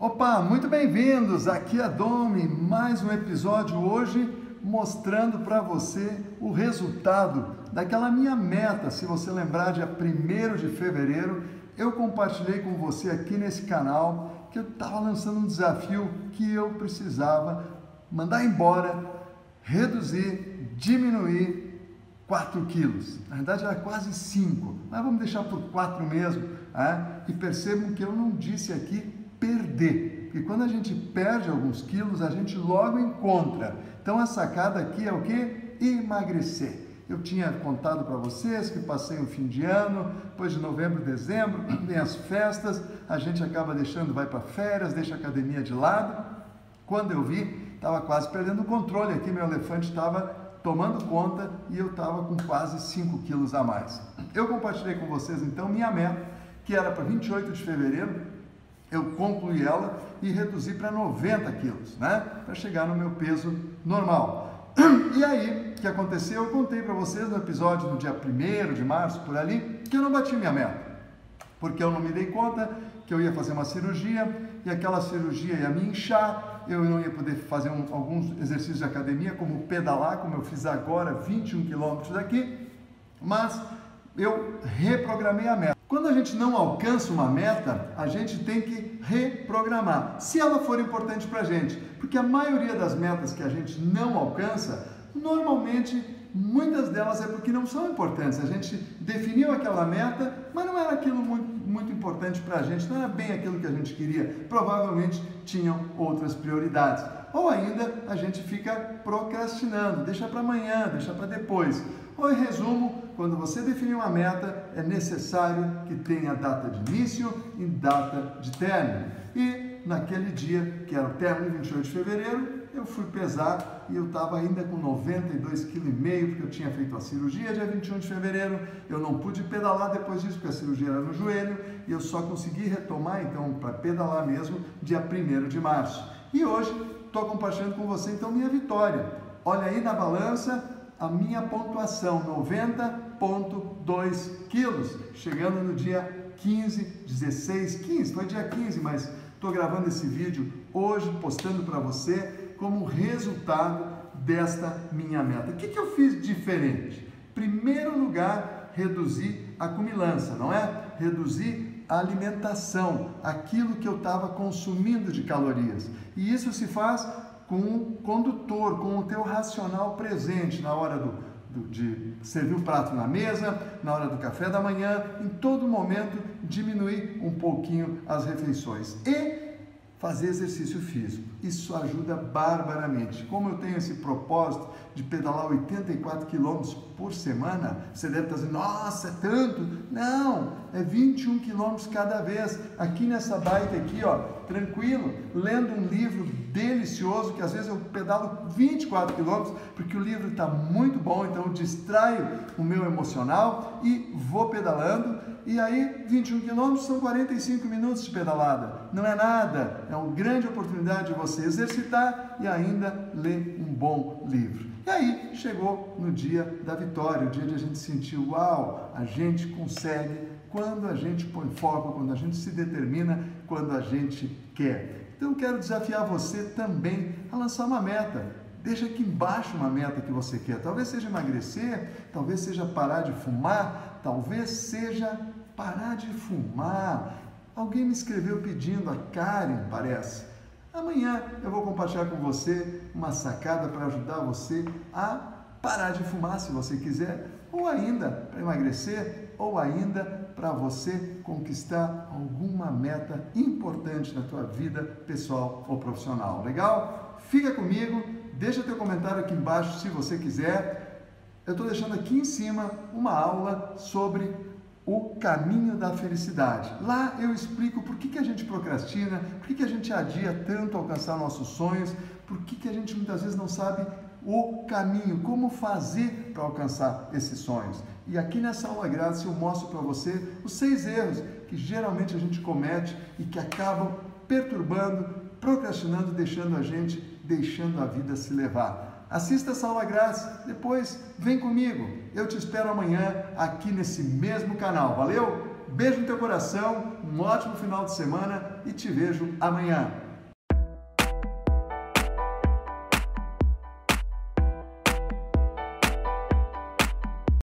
Opa, muito bem-vindos! Aqui é Domi, mais um episódio hoje mostrando para você o resultado daquela minha meta. Se você lembrar, dia 1 de fevereiro, eu compartilhei com você aqui nesse canal que eu estava lançando um desafio que eu precisava mandar embora, reduzir, diminuir 4 quilos. Na verdade era quase 5, mas vamos deixar por 4 mesmo. É? E percebam que eu não disse aqui perder. Porque quando a gente perde alguns quilos, a gente logo encontra. Então a sacada aqui é o que? Emagrecer. Eu tinha contado para vocês que passei o fim de ano, depois de novembro, dezembro, vem as festas, a gente acaba deixando, vai para férias, deixa a academia de lado. Quando eu vi, estava quase perdendo o controle aqui, meu elefante estava tomando conta e eu estava com quase 5 quilos a mais. Eu compartilhei com vocês então minha meta, que era para 28 de fevereiro, eu concluí ela e reduzi para 90 quilos, né? Para chegar no meu peso normal. E aí, o que aconteceu? Eu contei para vocês no episódio do dia 1 de março, por ali, que eu não bati minha meta. Porque eu não me dei conta que eu ia fazer uma cirurgia e aquela cirurgia ia me inchar, eu não ia poder fazer um, alguns exercícios de academia, como pedalar, como eu fiz agora, 21 quilômetros daqui, mas eu reprogramei a meta. Quando a gente não alcança uma meta, a gente tem que reprogramar, se ela for importante para a gente, porque a maioria das metas que a gente não alcança, normalmente muitas delas é porque não são importantes. A gente definiu aquela meta, mas não era aquilo muito, muito importante para a gente, não era bem aquilo que a gente queria. Provavelmente tinham outras prioridades. Ou ainda a gente fica procrastinando, deixa para amanhã, deixa para depois. Ou em resumo, quando você definir uma meta, é necessário que tenha data de início e data de término. E naquele dia, que era o término 28 de fevereiro, eu fui pesar e eu estava ainda com 92,5 kg, porque eu tinha feito a cirurgia dia 21 de fevereiro, eu não pude pedalar depois disso, porque a cirurgia era no joelho, e eu só consegui retomar, então, para pedalar mesmo, dia 1 de março. E hoje, estou compartilhando com você, então, minha vitória. Olha aí na balança, a minha pontuação 90.2 quilos, chegando no dia 15, 16, 15, foi dia 15, mas estou gravando esse vídeo hoje, postando para você como resultado desta minha meta. O que, que eu fiz diferente? Primeiro lugar, reduzir a cumilança, não é? Reduzir a alimentação, aquilo que eu estava consumindo de calorias. E isso se faz com o condutor, com o teu racional presente na hora do, de servir o prato na mesa, na hora do café da manhã, em todo momento diminuir um pouquinho as refeições. E fazer exercício físico. Isso ajuda barbaramente. Como eu tenho esse propósito de pedalar 84 quilômetros por semana, você deve estar dizendo, nossa, é tanto. Não, é 21 quilômetros cada vez. Aqui nessa bike aqui, ó, tranquilo, lendo um livro delicioso, que às vezes eu pedalo 24 quilômetros, porque o livro está muito bom, então eu distraio o meu emocional e vou pedalando e aí, 21 quilômetros são 45 minutos de pedalada. Não é nada, é uma grande oportunidade de você exercitar e ainda ler um bom livro. E aí, chegou no dia da vitória, o dia de a gente sentir, uau, a gente consegue quando a gente põe foco, quando a gente se determina, quando a gente quer. Então, quero desafiar você também a lançar uma meta. Deixa aqui embaixo uma meta que você quer. Talvez seja emagrecer, talvez seja parar de fumar, talvez seja parar de fumar. Alguém me escreveu pedindo, a Karen, parece. Amanhã eu vou compartilhar com você uma sacada para ajudar você a parar de fumar, se você quiser, ou ainda para emagrecer, ou ainda para você conquistar alguma meta importante na tua vida pessoal ou profissional. Legal? Fica comigo, deixa teu comentário aqui embaixo se você quiser. Eu estou deixando aqui em cima uma aula sobre o caminho da felicidade. Lá eu explico por que, que a gente procrastina, por que, que a gente adia tanto alcançar nossos sonhos, por que, que a gente muitas vezes não sabe o caminho, como fazer para alcançar esses sonhos. E aqui nessa aula grátis eu mostro para você os seis erros que geralmente a gente comete e que acabam perturbando, procrastinando, deixando a gente, deixando a vida se levar. Assista essa aula grátis, depois vem comigo. Eu te espero amanhã aqui nesse mesmo canal. Valeu? Beijo no teu coração, um ótimo final de semana e te vejo amanhã.